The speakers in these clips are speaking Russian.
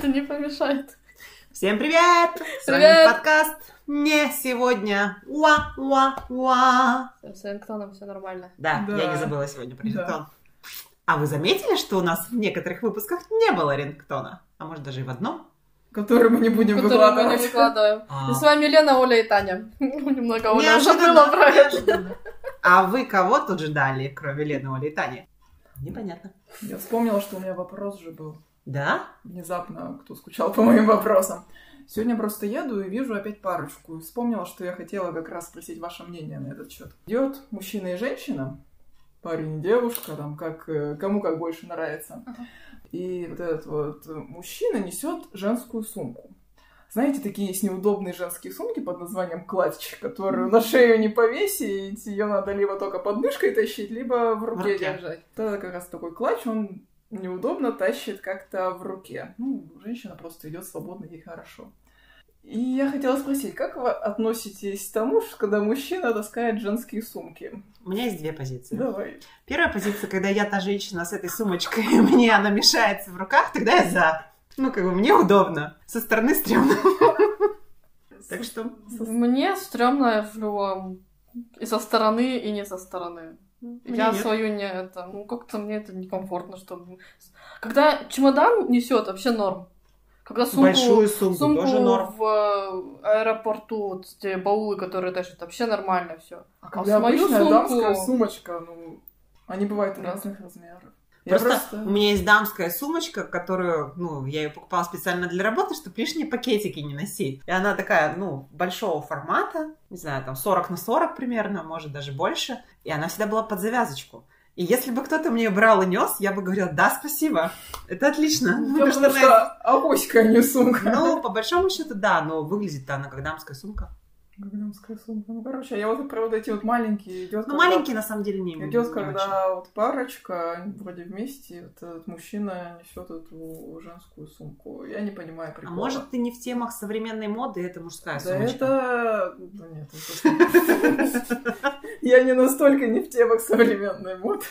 Это не помешает. Всем привет! С вами Привет! подкаст «Не сегодня». Уа, уа, уа. С рингтоном все нормально. Да, Да. я не забыла сегодня про Да. рингтон. А вы заметили, что у нас в некоторых выпусках не было рингтона? А может даже и в одном? который мы не будем Которую мы не выкладывать. выкладываем. А. И с вами Лена, Оля и Таня. Немного Оля уже было про это. А вы кого тут ждали, кроме Лены, Оли и Тани? Непонятно. Я вспомнила, что у меня вопрос же был. Да? Внезапно, кто скучал по моим вопросам. Сегодня просто еду и вижу опять парочку. Вспомнила, что я хотела как раз спросить ваше мнение на этот счет. Идет мужчина и женщина, парень и девушка, там как э, кому как больше нравится. И вот этот вот мужчина несет женскую сумку. Знаете, такие есть неудобные женские сумки под названием клатч, которую на шею не повесить, ее надо либо только под мышкой тащить, либо в руке, руке. держать. Это как раз такой клатч, он неудобно тащит как-то в руке. Ну, женщина просто идет свободно, ей хорошо. И я хотела спросить, как вы относитесь к тому, что когда мужчина таскает женские сумки? У меня есть две позиции. Давай. Первая позиция, когда я та женщина с этой сумочкой, и мне она мешается в руках, тогда я за. Ну, как бы мне удобно. Со стороны стрёмно. Так что Мне стрёмно в любом... И со стороны, и не со стороны. Я нет. свою не это, ну как-то мне это некомфортно, чтобы... Когда чемодан несет, вообще норм. Когда сумку, большую сумку, сумку тоже норм. в э, аэропорту, вот те баулы, которые тащат, вообще нормально все. А А когда в мою обычная сумку- дамская сумочка, ну, они бывают Да. разных размеров. Я Просто, у меня есть дамская сумочка, которую, ну, я ее покупала специально для работы, чтобы лишние пакетики не носить. И она такая, ну, большого формата, не знаю, там 40 на 40 примерно, может даже больше. И она всегда была под завязочку. И если бы кто-то мне брал и нес, я бы говорила, да, спасибо, это отлично. Я потому что что авоська, а не сумка. Ну, по большому счету, да, но выглядит-то она как дамская сумка. Как дамская сумка. Ну, короче, я вот про вот эти вот маленькие идет. Ну, маленькие, на самом деле, не Идет, когда вот парочка, они вроде вместе, вот этот мужчина несет эту женскую сумку. Я не понимаю очень. А прикола. может, ты не в темах современной моды, это мужская Да сумочка? это... Да нет, это- Я не настолько не в темах современной моды.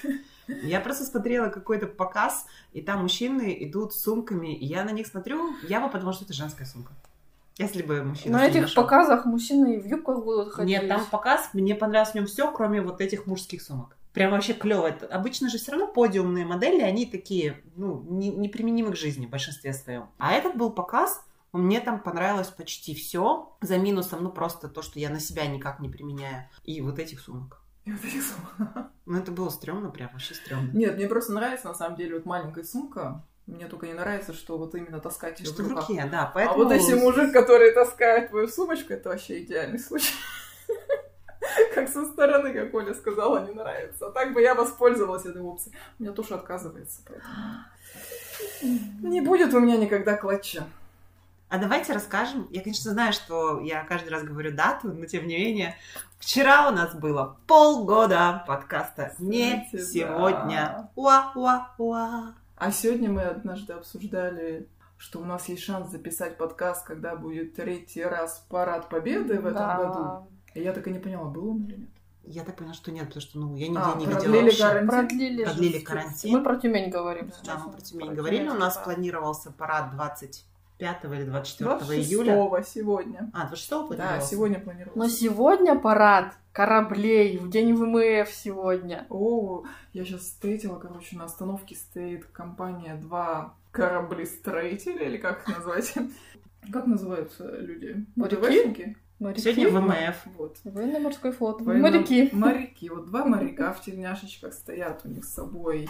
Я просто смотрела какой-то показ, и там мужчины идут с сумками, и я на них смотрю, я бы подумала, что это женская сумка. Если бы мужчина На этих нашел. показах мужчины в юбках будут ходить. Нет, там показ, мне понравилось в нем все, кроме вот этих мужских сумок. Прям вообще клево. Обычно же все равно подиумные модели, они такие, ну, не- неприменимы к жизни в большинстве своем. А этот был показ, мне там понравилось почти все, за минусом, ну, просто то, что я на себя никак не применяю. И вот этих сумок. И вот этих сумок. Ну, это было стрёмно, прям вообще стрёмно. Нет, мне просто нравится, на самом деле, вот маленькая сумка. Мне только не нравится, что вот именно таскать Что в руках. руке, да, А поэтому... вот если мужик, который таскает твою сумочку, это вообще идеальный случай. Как со стороны, как Оля сказала, не нравится. А так бы я воспользовалась этой опцией. У меня тоже отказывается, поэтому... Не будет у меня никогда клатча. А давайте расскажем. Я, конечно, знаю, что я каждый раз говорю дату, но тем не менее, вчера у нас было полгода подкаста «Не сегодня». Уа-уа-уа. А сегодня мы однажды обсуждали, что у нас есть шанс записать подкаст, когда будет третий раз парад Победы в этом Да. году. И я так и не поняла, был он или нет. Я так поняла, что нет, потому что ну, я нигде А, не видела продлили вообще. карантин? Продлили. Продлили карантин. Мы про Тюмень говорим Да, сейчас. мы про Тюмень Про говорили. У Тюмень, нас да. планировался парад 25 или 24 26 июля. сегодня. А, 26 Да, планировался? сегодня планировался. Но сегодня парад кораблей в день ВМФ сегодня. О, я сейчас встретила, короче, на остановке стоит компания «Два кораблестроителя», или как их назвать? Как называются люди? Моряки? ВДВшники? Моряки. Сегодня ВМФ. Вот. Военно-морской флот. Военно- Моряки. Моряки. Вот два моряка в тельняшечках стоят, у них с собой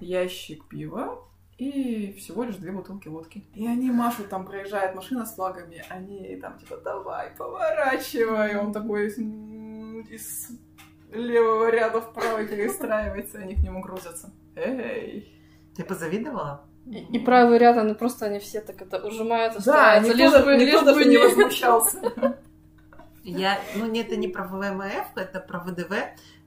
ящик пива и всего лишь две бутылки водки. И они машут, там проезжает машина с флагами, они там типа давай, поворачивай. Он такой из левого ряда вправо перестраивается, и они к нему грузятся. Эй! Ты позавидовала? И, и правый ряд, они просто они все так это ужимаются, Да, никто, лишь бы, никто лишь даже бы не не... возмущался. Я, ну, не- это не про ВМФ, это про ВДВ.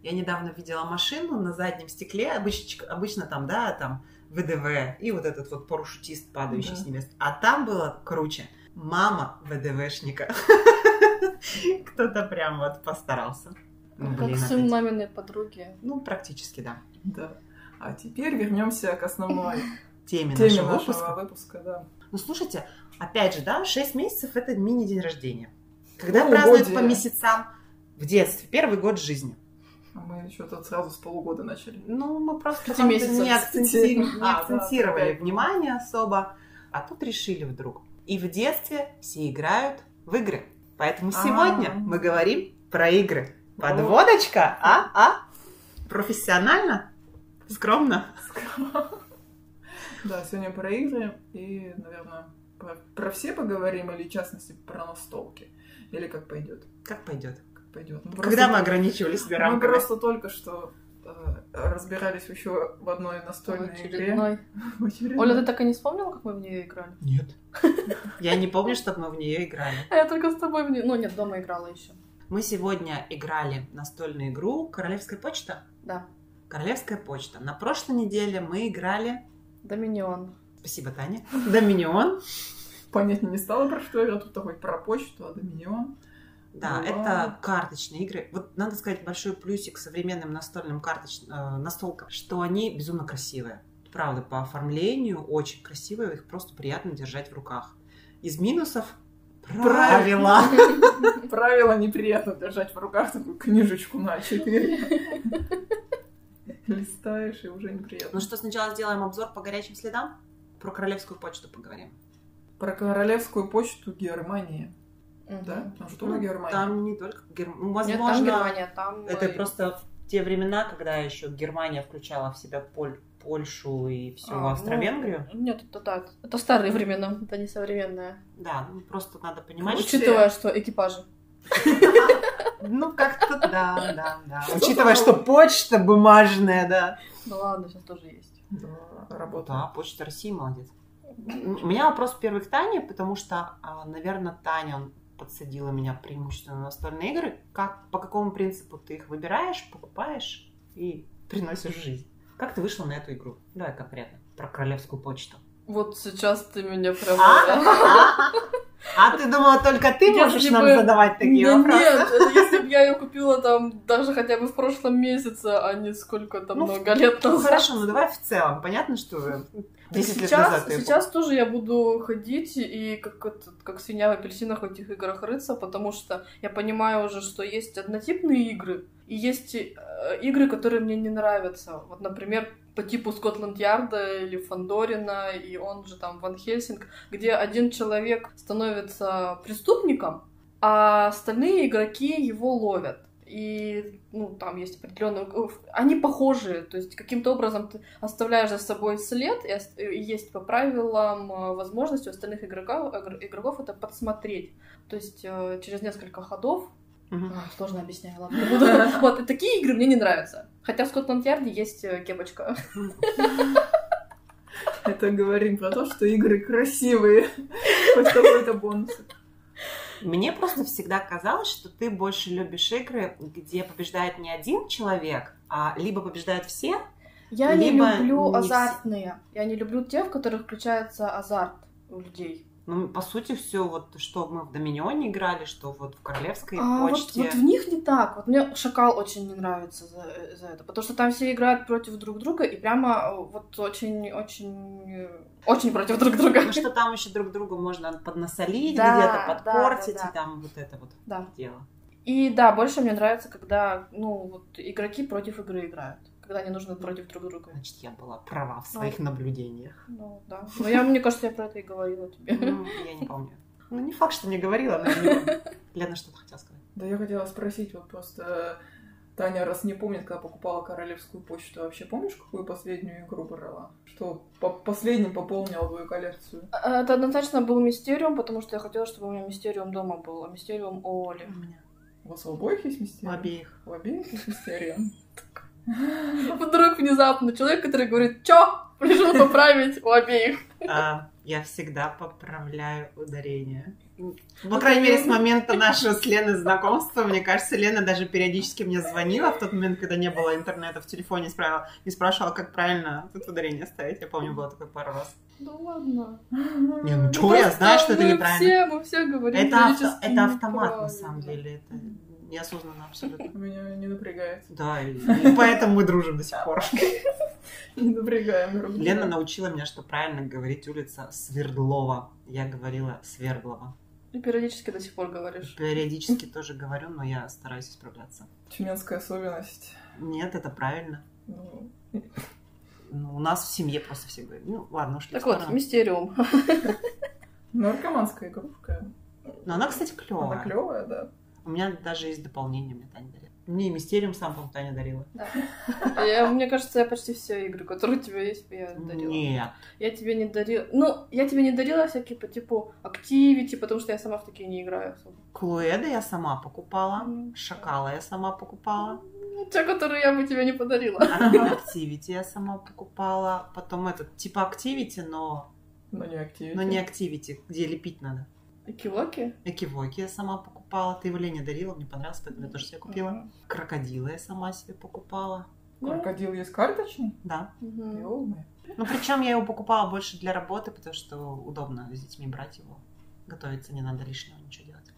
Я недавно видела машину на заднем стекле, обычно, обычно там, да, там ВДВ и вот этот вот парашютист, падающий Да. с небес. А там было круче. Мама ВДВшника. Кто-то прям вот постарался. Ну, Как блин, сын опять. маминой подруги. Ну, практически, да. Да. А теперь вернемся к основной Теме, теме нашего нашего выпуска. выпуска, да. Ну, слушайте, опять же, да, 6 месяцев это мини-день рождения. Когда празднуют по месяцам в детстве, первый год жизни. А мы тут сразу с полугода начали. Ну, мы просто месяцев. не, акценти- не А, да, акцентировали внимание особо, а тут решили вдруг. И в детстве все играют в игры. Поэтому А. сегодня мы говорим про игры. Подводочка, а? А? Профессионально? Скромно? Да, сегодня про игры и, наверное, про, про все поговорим или, в частности, про настолки. Или как пойдет. Как пойдет? Пойдет. Ну, Когда просто- мы ограничивали себя Мы рамками? просто только что э, разбирались еще в одной настольной игре. Очередной. В очередной. Оля, ты так и не вспомнила, как мы в нее играли? Нет. Я не помню, чтобы мы в нее играли. А я только с тобой в нее... Ну, нет, дома играла еще. Мы сегодня играли в настольную игру «Королевская почта». Да. Королевская почта. На прошлой неделе мы играли... Доминион. Спасибо, Таня. Доминион. Понятнее не стало, про что игра. Тут такой про почту, а Доминион. Да, Ну, это карточные игры. Вот надо сказать большой плюсик современным настольным карточ... э, настолкам, что они безумно красивые. Правда, по оформлению очень красивые, их просто приятно держать в руках. Из минусов правила. Правило неприятно держать в руках такую книжечку на четыре. Листаешь, и уже неприятно. Ну что, сначала сделаем обзор по горячим следам? Про королевскую почту поговорим. Про королевскую почту Германии. Мгм. Да? Там же тоже Ну, Германия. Там не только Германия. Ну, Нет, там возможно, Германия, там... это просто те времена, когда еще Германия включала в себя Поль- Польшу и всю а, ну, Австро-Венгрию. Нет, это да, это старые времена, это не современные. Да, ну просто надо понимать, что... Учитывая, что экипажи. Ну, как-то да, да, да. Учитывая, что почта бумажная, да. Ну ладно, сейчас тоже есть. Да, работа. Да, почта России молодец. У меня вопрос первый к Тане, потому что, наверное, Таня подсадила меня преимущественно на настольные игры. Как, по какому принципу ты их выбираешь, покупаешь и приносишь в жизнь? Как ты вышла на эту игру? Давай конкретно про королевскую почту. Вот сейчас ты меня прям... А, А ты думала, только ты Если можешь нам задавать такие Да вопросы? нет, это если бы я ее купила там даже хотя бы в прошлом месяце, а не сколько там Ну, много лет Ну назад. хорошо, ну давай в целом. Понятно, что 10 лет сейчас, назад сейчас тоже я буду ходить и как, как свинья в апельсинах в этих играх рыться, потому что я понимаю уже, что есть однотипные игры, и есть э, игры, которые мне не нравятся. Вот, например, по типу Скотланд-Ярда или Фандорина, и он же там Ван Хельсинг, где один человек становится преступником, а остальные игроки его ловят. И, ну, там есть определенные... Они похожие, то есть каким-то образом ты оставляешь за собой след, и, есть по правилам э, возможность у остальных игроков, игр- игроков это подсмотреть. То есть э, через несколько ходов Мгм. а, Сложно объясняю, ладно. буду. Вот, такие игры мне не нравятся. Хотя в Скотланд-Ярде есть э, кепочка. Это говорим про то, что игры красивые. Хоть какой-то бонус. Мне просто всегда казалось, что ты больше любишь игры, где побеждает не один человек, а либо побеждают все. Я не Либо люблю не азартные. Я не люблю те, в которых включается азарт у людей. Ну, по сути, все вот, что мы в Доминионе играли, что вот в Королевской А вот, почте. вот в них не так. Вот мне Шакал очень не нравится за, за это, потому что там все играют против друг друга и прямо э, вот очень, очень, э, очень против друг друга. Ну, что там еще друг другу можно поднасолить, Да, где-то да, подпортить, да, да. и там вот это вот Да. дело. И да, больше мне нравится, когда ну вот игроки против игры играют, когда они нужны против друг друга. Значит, я была права в своих наблюдениях. Ну да. Но я, мне кажется, я про это и говорила тебе. Ну, я не помню. Ну, не факт, что не говорила, но я не помню. Лена что-то хотела сказать. Да я хотела спросить, вот просто Таня раз не помнит, когда покупала королевскую почту, а вообще помнишь, какую последнюю игру брала? Что по последним пополнила твою коллекцию? Это однозначно был Мистериум, потому что я хотела, чтобы у меня Мистериум дома был, а Мистериум Оли. У меня. У вас у обоих есть У мистериум? обеих. У обеих есть мистериум? Вдруг внезапно человек, который говорит, чё? Пришел поправить у обеих. А, я всегда поправляю ударение. По крайней мере, с момента нашего с Леной знакомства, мне кажется, Лена даже периодически мне звонила в тот момент, когда не было интернета в телефоне, спрашивала, и спрашивала, как правильно тут ударение ставить. Я помню, было такое пару раз. Да ладно. Не, ну чё, Просто я знаю, что это неправильно. Все, мы все говорим Это, авто- это автомат, на самом деле. Это неосознанно абсолютно. Меня не напрягает. Да, и, и поэтому мы дружим до сих пор. Не напрягаем друг друга. Лена научила меня, что правильно говорить улица Свердлова. Я говорила Свердлова. И периодически до сих пор говоришь. Периодически тоже говорю, но я стараюсь исправляться. Тюменская особенность. Нет, это правильно. Ну, Ну, у нас в семье просто все говорят. Ну, ладно, ушли Так вот, мистериум. наркоманская игрушка. Но она, кстати, Она клевая. клевая, да. У меня даже есть дополнение, мне Таня дарила. Мне и Мистериум сам, по-моему, Таня дарила. Да. Я- Мне кажется, я почти все игры, которые у тебя есть, я дарила. Нет. Я тебе не дарила. Ну, я тебе не дарила всякие по типу активити, потому что я сама в такие не играю особо. Клуэда я сама покупала. Шакала я сама покупала. Ну, Те, которые я бы тебе не подарила. Активити я сама покупала. Потом этот, типа активити, но, Но не активити. но не активити, где лепить надо. Кивоки? Экивоки я сама покупала. Ты его Лене дарила, мне понравилось, поэтому я тоже себе купила. Крокодилы я сама себе покупала. Крокодил есть карточный? Да. Ёлмы. Ну, причем я его покупала больше для работы, потому что удобно с детьми брать его. Готовиться не надо лишнего ничего делать.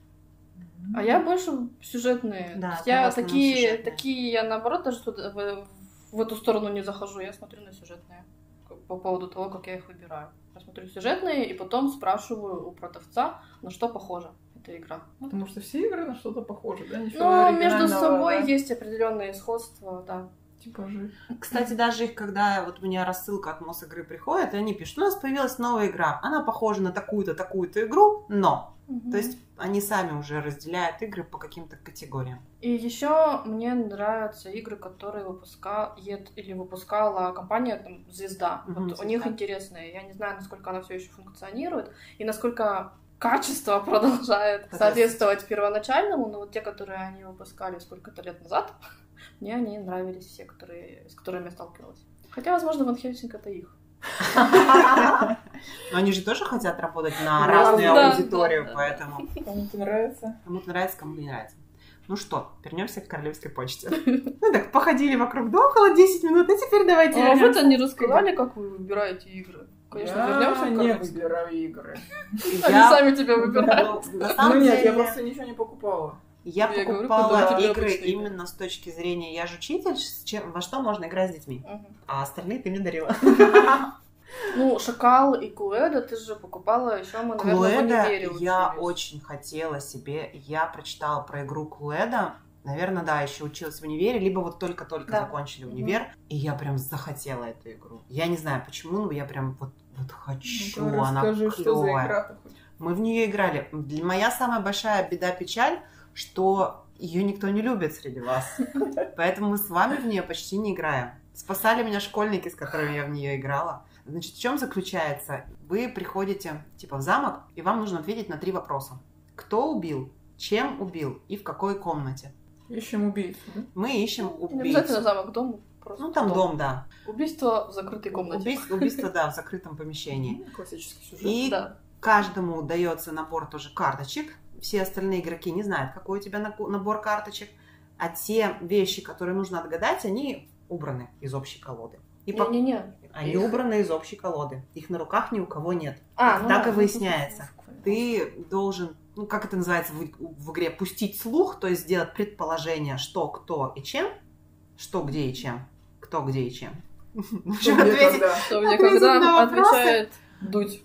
А я больше сюжетные. Да, я такие, сюжетные. такие, я наоборот даже туда, в, в эту сторону не захожу, я смотрю на сюжетные. По поводу того, как я их выбираю. Я смотрю сюжетные и потом спрашиваю у продавца, на что похожа эта игра. Потому что все игры на что-то похожи, да? Ничего Ну, между оригинального, собой да? есть определенные сходства, да. Типажи. Кстати, даже их, когда вот у меня рассылка от МОС игры приходит, и они пишут, у нас появилась новая игра, она похожа на такую-то, такую-то игру, но. То есть они сами уже разделяют игры по каким-то категориям. И еще мне нравятся игры, которые выпускает или выпускала компания там, Звезда. Мгм, вот у них «Звезда». интересные. Я не знаю, насколько она все еще функционирует и насколько качество продолжает Соответствовать. соответствовать первоначальному, но вот те, которые они выпускали сколько-то лет назад, мне они нравились все, которые, с которыми я сталкивалась. Хотя, возможно, Ван Хельсинг это их. Но они же тоже хотят работать на разную аудиторию, поэтому Кому-то нравится. кому-то нравится, кому не нравится. Ну что, вернемся к королевской почте. Ну так, походили вокруг да около 10 минут, а теперь давайте А вы-то не рассказали, как вы выбираете игры? Конечно, я вернемся к не выбираю игры. Они сами тебя выбирают. Ну, нет, я просто ничего не покупала. я Я говорю, покупала тебе игры именно с точки зрения я же учитель, чем- во что можно играть с детьми. Мгм. А остальные ты мне дарила. Ну, Шакал и Клуэда ты же покупала еще, мы, наверное, в универе я очень хотела себе. Я прочитала про игру Клуэда. Наверное, да, еще училась в универе, либо вот только-только Да. закончили универ, и я прям захотела эту игру. Я не знаю почему, но я прям вот, вот хочу, Ну-ка, она расскажи, что за клевая. игра-то хоть. Мы в нее играли. Моя самая большая беда-печаль, что ее никто не любит среди вас. Поэтому мы с вами в нее почти не играем. Спасали меня школьники, с которыми я в нее играла. Значит, в чем заключается? Вы приходите типа в замок, и вам нужно ответить на три вопроса. Кто убил, чем убил и в какой комнате. Ищем убийцу, да? Мы ищем Не обязательно убийцу. замок, дом. Просто Ну, там дом, да. Убийство в закрытой комнате. Убийство, убийство, да, в закрытом помещении. Классический сюжет. И Да. каждому дается набор тоже карточек. Все остальные игроки не знают, какой у тебя набор карточек. А те вещи, которые нужно отгадать, они убраны из общей колоды. И по- Не-не-не. Они убраны из общей колоды. Их на руках ни у кого нет. А, ну так да. и выясняется. Ты должен, ну как это называется в, в игре, пустить слух, то есть сделать предположение, что, кто и чем, что, где и чем, кто, где и чем. Что, ответить- когда? Что мне когда вопросы. отвечает Дудь.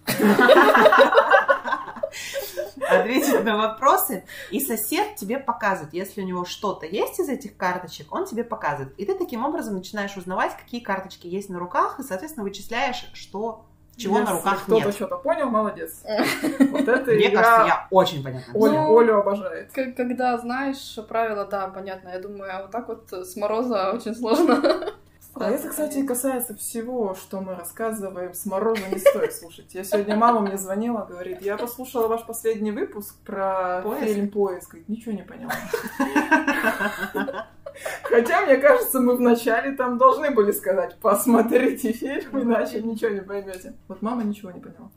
ответить на вопросы, и сосед тебе показывает, если у него что-то есть из этих карточек, он тебе показывает. И ты таким образом начинаешь узнавать, какие карточки есть на руках, и, соответственно, вычисляешь, что, чего на руках кто-то нет. что-то понял, молодец. Вот это Мне игра кажется, я очень понятно. Оля, Ну, Олю обожает. К- Когда знаешь правила, да, понятно. Я думаю, а вот так вот с мороза очень сложно. А это, кстати, касается всего, что мы рассказываем. С мороза не стоит слушать. Я сегодня мама мне звонила, говорит, я послушала ваш последний выпуск про Поиск? фильм «Поиск». Говорит, ничего не поняла. Хотя, мне кажется, мы вначале там должны были сказать, посмотрите фильм, иначе ничего не поймете. Вот мама ничего не поняла.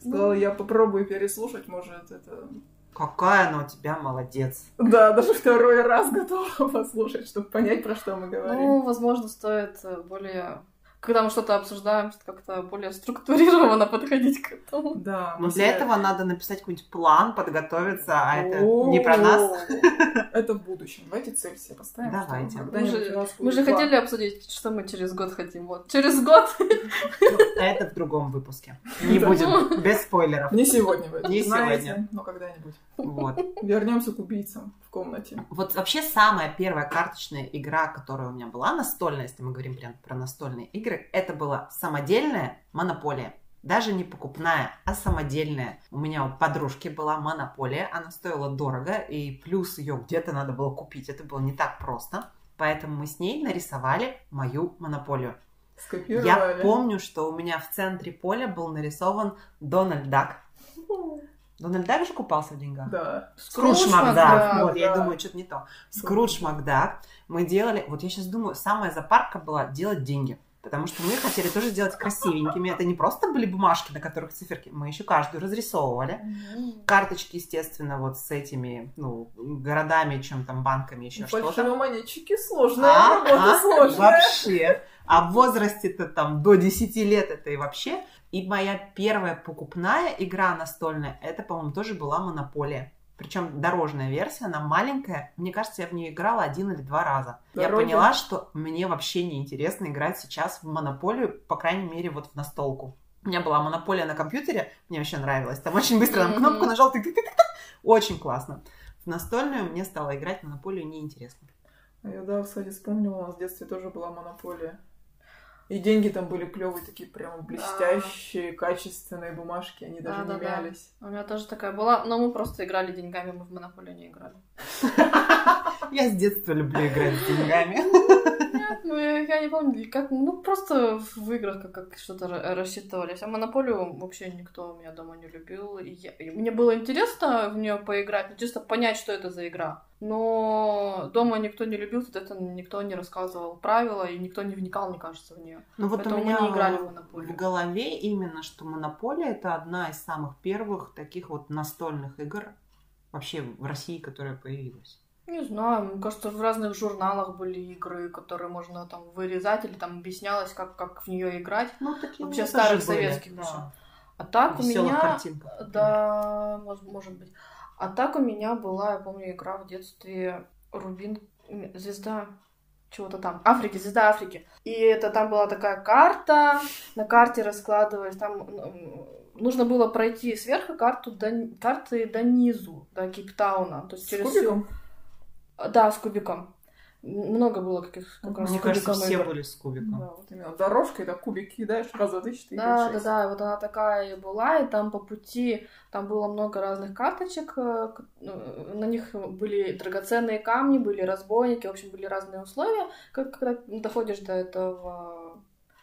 Сказала, я попробую переслушать, может, это... Какая она у тебя молодец. Да, даже второй раз готова послушать, чтобы понять, про что мы говорим. Ну, возможно, стоит э, более когда мы что-то обсуждаем, что как-то более структурированно подходить к этому. Да. Но для этого надо написать какой-нибудь план, подготовиться, а это не про нас. Это в будущем. Давайте цель себе поставим. Давайте. Мы же- хотели обсудить, что мы через год хотим. Вот. Через год Ну, Это в другом выпуске. Не будем, без спойлеров. Не сегодня Не сегодня. но когда-нибудь. Вот. Вернемся к убийцам в комнате. Вот вообще самая первая карточная игра, которая у меня была настольная, если мы говорим прям про настольные игры, это была самодельная монополия. Даже не покупная, а самодельная. У меня у подружки была монополия, она стоила дорого, и плюс ее где-то надо было купить. Это было не так просто. Поэтому мы с ней нарисовали мою монополию. Скопировали. Я помню, что у меня в центре поля был нарисован Дональд Дак. Дональд Дак же купался в деньгах? Да. Скрудж Макдак. Макдак, Вот, я да. думаю, что-то не то. Скрудж Макдак. Мы делали... Вот я сейчас думаю, самая запарка была делать деньги. Потому что мы хотели тоже сделать красивенькими. Это не просто были бумажки, на которых циферки. Мы еще каждую разрисовывали. Карточки, естественно, вот с этими, ну, городами, чем там, банками, еще что-то. Фальшивомонетчики сложная А, работа, а, сложная. Вообще. А в возрасте-то там до 10 лет это и вообще. И моя первая покупная игра настольная, это, по-моему, тоже была Монополия. Причем дорожная версия, она маленькая. Мне кажется, я в нее играла один или два раза. Я Дороги. поняла, что мне вообще не интересно играть сейчас в Монополию, по крайней мере, вот в настолку. У меня была монополия на компьютере, мне вообще нравилось. Там очень быстро на кнопку нажал, тык Очень классно. В настольную мне стало играть в монополию неинтересно. А я, да, кстати, вспомнила, у нас в детстве тоже была монополия. И деньги там были клевые, такие прямо блестящие, качественные бумажки, они даже не Да-да-да. мялись. У меня тоже такая была, но мы просто играли деньгами, мы в монополию не играли. Я с детства люблю играть с деньгами. Нет, ну я, не помню, как, ну просто в играх как, как что-то ра- рассчитывались. А монополию вообще никто у меня дома не любил. И я- и мне было интересно в нее поиграть, ну, чисто понять, что это за игра. Но дома никто не любил, соответственно, никто не рассказывал правила, и никто не вникал, мне кажется, в нее. Ну вот Поэтому у меня мы не играли в в монополию. голове именно, что Монополия это одна из самых первых таких вот настольных игр вообще в России, которая появилась. Не знаю, мне кажется, в разных журналах были игры, которые можно там вырезать, или там объяснялось, как, как в нее играть. Ну, такие Вообще старых тоже были, советских да. А так у Весёлых меня... картинках. Да, мож- может быть. А так у меня была, я помню, игра в детстве Рубин, звезда чего-то там, Африки, звезда Африки. И это там была такая карта, на карте раскладывались, там нужно было пройти сверху карту до, карты до низу, до Кейптауна. То есть С через всю- кубиком? Да, с кубиком. Много было каких как раз Мне с кажется, кубиком все игр. были с кубиком. Да, вот именно. Дорожкой, да, кубик кидаешь, раз, два, три, четыре, Да, да, да, вот она такая и была, и там по пути, там было много разных карточек, э, к- э, на них были драгоценные камни, были разбойники, в общем, были разные условия, как, когда доходишь до этого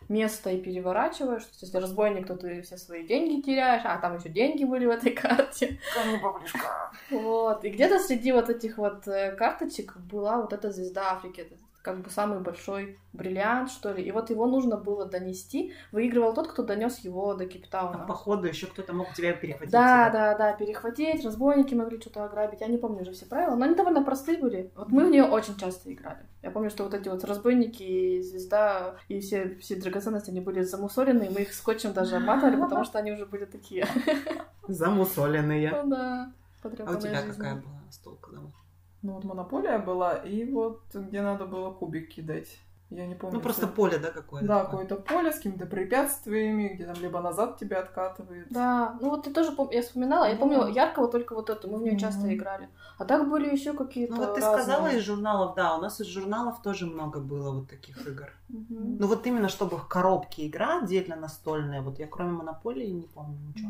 места и переворачиваешь, то есть если разбойник, то ты все свои деньги теряешь, а там еще деньги были в этой карте, вот, и где-то среди вот этих вот э, карточек была вот эта звезда Африки, как бы самый большой бриллиант, что ли, и вот его нужно было донести, выигрывал тот, кто донес его до А Кейптауна. походу еще кто-то мог тебя перехватить. Да, типа. да, да, перехватить, разбойники могли что-то ограбить. Я не помню уже все правила, но они довольно простые были. Вот мы в нее очень часто играли. Я помню, что вот эти вот разбойники и звезда и все, все драгоценности, они были замусолены, и мы их скотчем даже обматывали, потому что они уже были такие. Замусоленные. Ну да, А у тебя какая была столка дома? Ну вот монополия была, и вот где надо было кубик кидать. Я не помню. Ну, просто что- поле, да, какое-то? Да, какое-то поле с какими-то препятствиями, где там либо назад тебя откатывает. Да, ну вот ты тоже пом- я вспоминала, я помню яркого только вот эту, мы в нее часто играли. А так были еще какие-то. Ну вот ты разные. сказала из журналов, да, у нас из журналов тоже много было вот таких игр. Ну вот именно чтобы в коробке игра отдельно настольная, вот я кроме Монополии не помню ничего.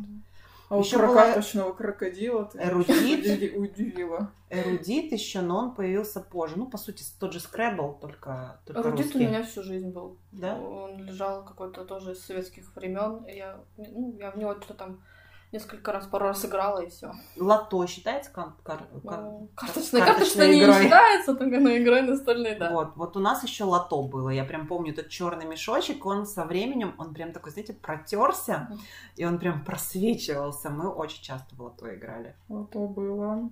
А вот Ещё про была крокодила ты Эрудит. удиви- удивила. Эрудит еще, но он появился позже. Ну, по сути, тот же Scrabble, только, только Рудит у русский. меня всю жизнь был. Да? Он лежал какой-то тоже из советских времен. Я, ну, я в него что-то там несколько раз, пару раз играла, и все. Лото считается кар- кар- кар- Ну, карточная, карточной карточная не игрой. считается, только на игрой настольной, да. Вот, вот у нас еще лото было. Я прям помню этот черный мешочек, он со временем, он прям такой, знаете, протерся, и он прям просвечивался. Мы очень часто в лото играли. Вот то было.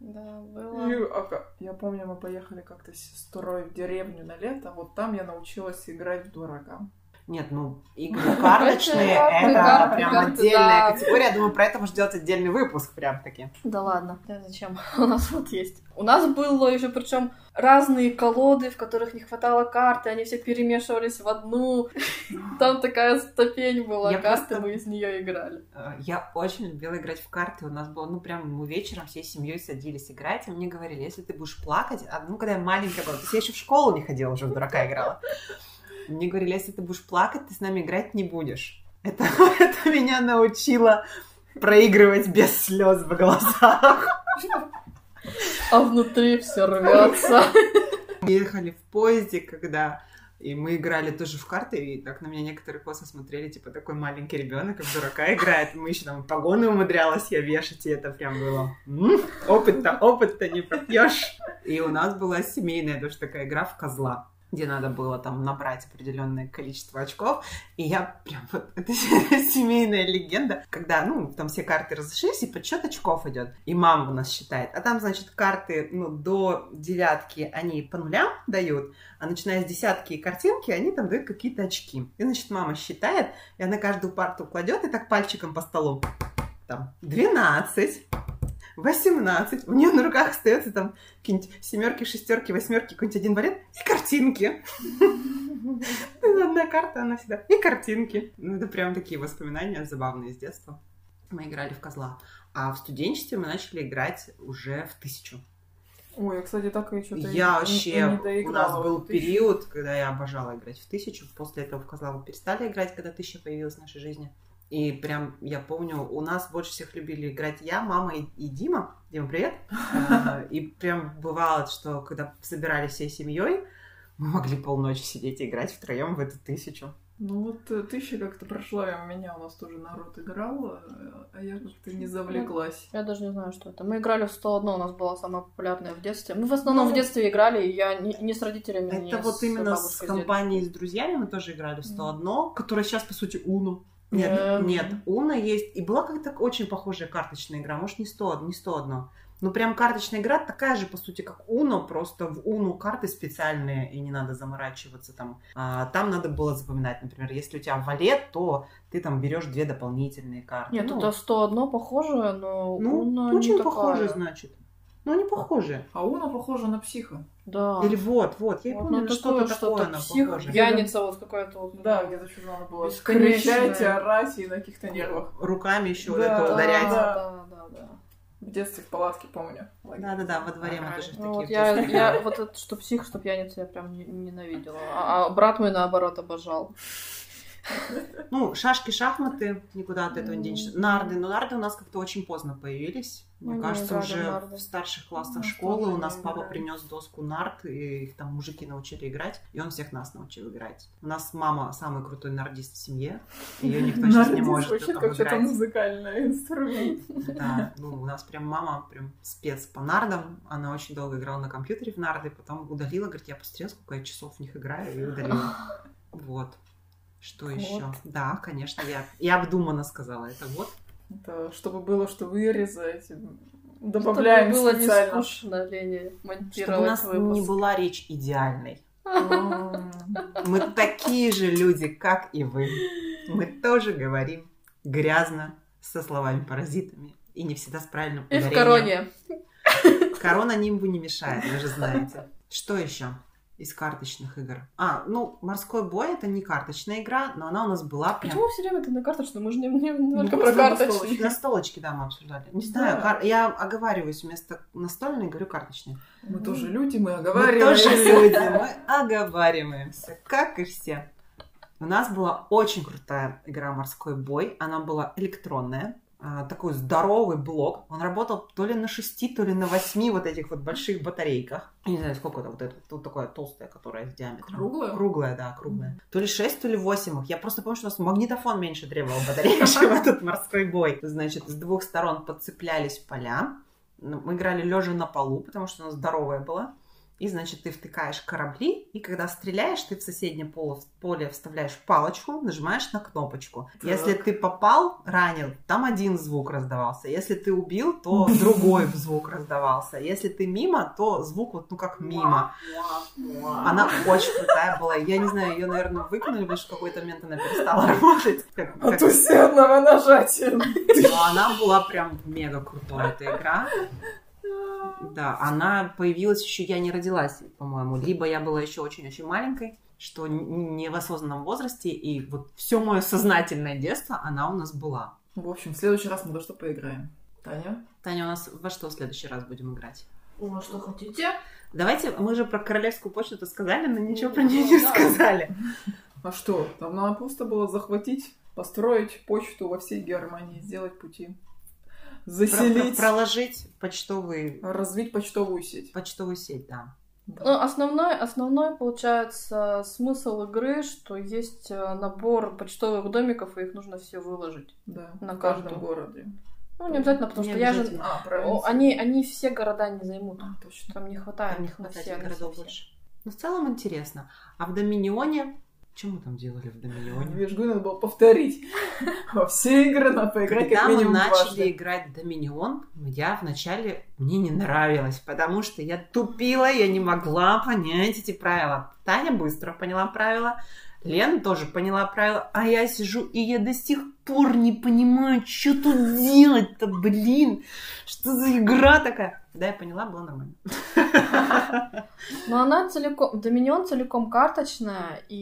Да, было. И, а я помню, мы поехали как-то с сестрой в деревню на лето. Вот там я научилась играть в дурака. Нет, ну, игры карточные, Карты, это прям отдельная категория. Я думаю, про это можно сделать отдельный выпуск прям таки. Да ладно, зачем? У нас вот есть. У нас было еще причем разные колоды, в которых не хватало карты, они все перемешивались в одну. Там такая ступень была Я карты, просто- мы из нее играли. Э, Я очень любила играть в карты. У нас было, ну, прям мы вечером всей семьей садились играть, и мне говорили, если ты будешь плакать, а, ну, когда я маленькая была, то есть я еще в школу не ходила, уже в дурака играла. Мне говорили, если ты будешь плакать, ты с нами играть не будешь. Это, это меня научило проигрывать без слез в глазах. А внутри все рвется. Мы ехали в поезде, когда и мы играли тоже в карты, и так на меня некоторые косо смотрели, типа, такой маленький ребенок, как дурака играет. Мы еще там погоны умудрялась я вешать, и это прям было... Опыт-то, опыт-то не пропьешь. И у нас была семейная тоже такая игра в козла где надо было там набрать определенное количество очков. И я прям вот... Это семейная легенда, когда, ну, там все карты разошлись, и подсчет очков идет. И мама у нас считает. А там, значит, карты, ну, до девятки они по нулям дают, а начиная с десятки и картинки, они там дают какие-то очки. И, значит, мама считает, и она каждую парту кладет и так пальчиком по столу. Там 12, 18. У нее на руках остается там какие-нибудь семерки, шестерки, восьмерки, какой-нибудь один вариант и картинки. Одна карта, она всегда. И картинки. Ну, это прям такие воспоминания забавные с детства. Мы играли в козла. А в студенчестве мы начали играть уже в тысячу. Ой, я, кстати, так и что-то Я и вообще, не у нас был тысячу. период, когда я обожала играть в тысячу. После этого в козла мы перестали играть, когда тысяча появилась в нашей жизни. И прям, я помню, у нас больше всех любили играть я, мама и, и Дима. Дима, привет. И прям бывало, что когда собирались всей семьей, мы могли полночи сидеть и играть втроем в эту тысячу. Ну вот э, тысяча как-то прошла, и у меня у нас тоже народ играл, э, а я как-то не завлеклась. Я даже не знаю, что это. Мы играли в 101, у нас была самая популярная в детстве. Мы в основном Ну, в детстве играли, и я не, не с родителями, не Это вот с именно с компанией, с друзьями мы тоже играли в 101, которая сейчас, по сути, Уну. Нет, Эм. нет, Уна есть. И была как-то очень похожая карточная игра. Может, не 100, не 101. Ну, прям карточная игра такая же, по сути, как Уно, просто в Уну карты специальные, и не надо заморачиваться там. А, там надо было запоминать, например, если у тебя валет, то ты там берешь две дополнительные карты. Нет, ну, это 101 похоже, но ну, не очень такая. похоже, значит. Ну, они похожи. А Уна похожа на психа. Да. Или вот, вот, я Вот, помню, ну, что-то такое, такое она псих, похожа. пьяница вот какая-то вот. Да, где-то что надо было кричать, орать и на каких-то нервах. Руками еще вот Да, это Да, ударять. Да. да, да, да. В детстве в палатке, помню. Да-да-да, во дворе мы Ага. тоже Ну, такие вот я, я вот это, что псих, что пьяница, я прям не- ненавидела. А, а брат мой, наоборот, обожал. Ну, шашки, шахматы, никуда от этого не денешься. Нарды, но нарды у нас как-то очень поздно появились. Мне не кажется, в уже нарды. в старших классах нас школы у нас папа играли. принес доску нард, и их там мужики научили играть, и он всех нас научил играть. У нас мама самый крутой нардист в семье, ее никто сейчас не может звучит как что-то музыкальный инструмент. Да, ну, у нас прям мама прям спец по нардам. Она очень долго играла на компьютере в нарды, потом удалила, говорит, я посмотрела, сколько я часов в них играю, и удалила. Вот. Что Вот. еще? Да, конечно, я, я обдуманно сказала это. Вот. Это чтобы было что вырезать. Добавляем Чтобы было не специально. скучно, Лене, Чтобы у нас выпуск. не была речь идеальной. Мы такие же люди, как и вы. Мы тоже говорим грязно, со словами-паразитами. И не всегда с правильным И в ударением. короне. Корона нимбу не мешает, вы же знаете. Что еще из карточных игр? А, ну, морской бой это не карточная игра, но она у нас была прям... Почему все время ты на карточную? Мы же не, не- не только Ну, про просто на столочке, да, мы обсуждали. Не знаю, Да. кар- я оговариваюсь вместо настольной, говорю карточной. Мы тоже люди, мы Мы оговариваемся. тоже люди, мы оговариваемся, как и все. У нас была очень крутая игра «Морской бой». Она была электронная. А, Такой здоровый блок. Он работал то ли на шести, то ли на восьми вот этих вот больших батарейках. Я не знаю, сколько это вот это. Тут такая толстая, которая с диаметром. Круглая? Круглая, да, круглая. То ли шесть, то ли восемь их. Я просто помню, что у нас магнитофон меньше требовал батареек, чем этот морской бой. Значит, с двух сторон подцеплялись поля. Ну, Мы играли лежа на полу, потому что у нас здоровая была. И, значит, ты втыкаешь корабли, и когда стреляешь, ты в соседнее поле, вставляешь палочку, нажимаешь на кнопочку. Так. Если ты попал, ранил, там один звук раздавался. Если ты убил, то другой звук раздавался. Если ты мимо, то звук вот, ну, как мимо. Она очень крутая была. Я не знаю, ее, наверное, выкинули, потому что в какой-то момент она перестала работать. Как- как- От усердного нажатия. Но она была прям мега крутой, эта игра. Да, она появилась еще, я не родилась, по-моему. Либо я была еще очень-очень маленькой, что не в осознанном возрасте, и вот все мое сознательное детство, она у нас была. В общем, в следующий раз мы во что поиграем. Таня? Таня, у нас во что в следующий раз будем играть? Ну, а что хотите? Давайте, мы же про королевскую почту сказали, но ничего про нее не Да. сказали. А что? Там надо просто было захватить, построить почту во всей Германии, сделать пути. Заселить, про- проложить почтовый, развить почтовую сеть. почтовую сеть, да. Да. Ну, основной, основной, получается, смысл игры, что есть э, набор почтовых домиков, и их нужно все выложить. Да, на каждом городе. Ну, не обязательно, потому Не что я же... обязательно. А, О, правильно. Они, они все города не займут. А, точно. Там не хватает. Там не на хватает все, на городов все. больше. Но в целом интересно. А в Доминионе... Что мы там делали в Доминионе? Видишь, надо было повторить. Во все игры надо поиграть Когда как мы минимум начали дважды. играть в Доминион, я вначале мне не нравилось, потому что я тупила, я не могла понять эти правила. Таня быстро поняла правила, Лена тоже поняла правила, а я сижу и я до сих пор не понимаю, что тут делать-то, блин, что за игра такая. Когда я поняла, было нормально. Но она целиком... Доминион целиком карточная, и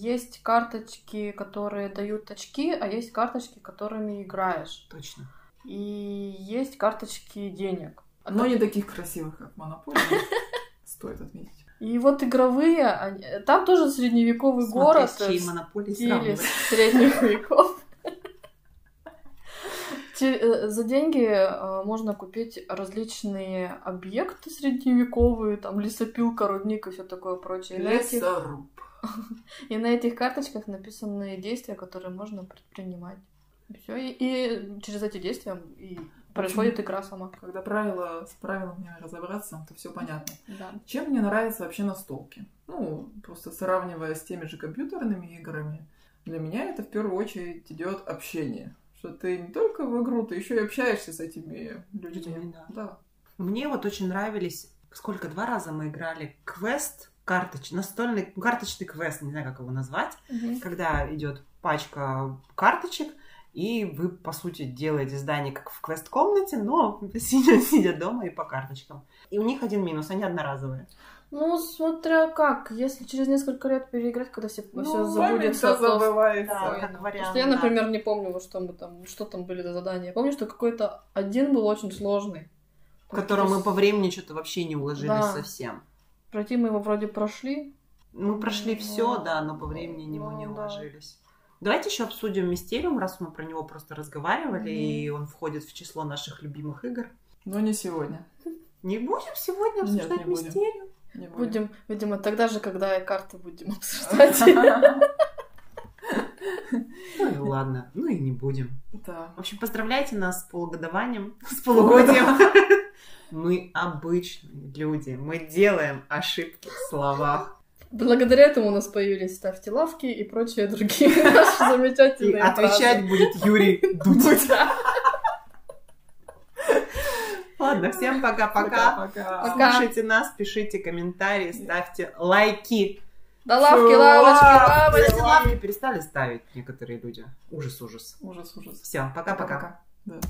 есть карточки, которые дают очки, а есть карточки, которыми играешь. Точно. И есть карточки денег. Но не таких красивых, как Монополия. Стоит отметить. И вот игровые, они- там тоже средневековый Смотри, город с чьей в монополией стиле сравнивать. средних веков. Э, За деньги э, можно купить различные объекты средневековые, там лесопилка, рудник и все такое прочее. Лесоруб. и на этих карточках написаны действия, которые можно предпринимать. Все, и, и через эти действия и происходит игра сама. Когда правила с правилами разобраться, то все понятно. Да. Чем мне нравится вообще настолки? Ну, просто сравнивая с теми же компьютерными играми, для меня это в первую очередь идет общение. Что ты не только в игру, ты еще и общаешься с этими людьми. Людьми, да. Да. Мне вот очень нравились, сколько, два раза мы играли квест, карточ, настольный, карточный квест, не знаю, как его назвать, когда идет пачка карточек, и вы, по сути, делаете здание как в квест-комнате, но сидя, сидя дома и по карточкам. И у них один минус, они одноразовые. Ну, смотря как, если через несколько лет переиграть, когда все, Ну, все забудется, то забывается. Да, Ой, как ну, вариант, что я, да. например, не помню, что мы там, что там были за задания. Я помню, что какой-то один был очень сложный. В котором То мы по времени что-то вообще не уложились Да. совсем. Пройти мы его вроде прошли. Мы прошли Ну, все, да, но по времени не, ну, мы не да. уложились. Давайте еще обсудим Мистериум, раз мы про него просто разговаривали, Мгм. и он входит в число наших любимых игр. Но не сегодня. Не будем сегодня Нет, обсуждать не. Мистериум? Не будем. Будем, видимо, тогда же, когда и карты будем обсуждать. Ну и ладно, ну и не будем. Да. В общем, поздравляйте нас с полугодованием, с полугодием. Мы обычные люди, мы делаем ошибки в словах. Благодаря этому у нас появились ставьте лавки и прочие другие наши И замечательные отвечать будет Юрий Дудь. Да. Ладно, всем пока-пока. Пока. Пока. Слушайте нас, пишите комментарии, ставьте лайки. Да лавки, лавочки, Кстати, лавочки. лайки перестали ставить некоторые люди. Ужас, ужас. Ужас, ужас. Все, пока-пока. Пока-пока. Да.